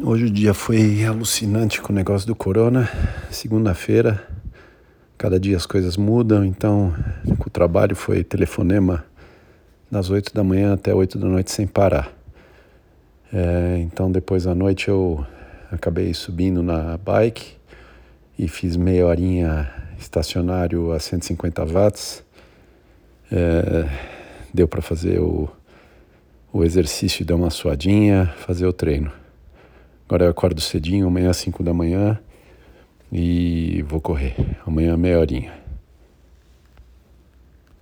Hoje o dia foi alucinante com o negócio do corona. Segunda-feira, cada dia as coisas mudam, então o trabalho foi telefonema das 8 da manhã até 8 da noite sem parar. É, então depois da noite eu acabei subindo na bike e fiz meia horinha estacionário a 150 watts. É, deu para fazer o, o exercício, dar uma suadinha, fazer o treino. Agora eu acordo cedinho, amanhã às 5 da manhã e vou correr. Amanhã meia horinha.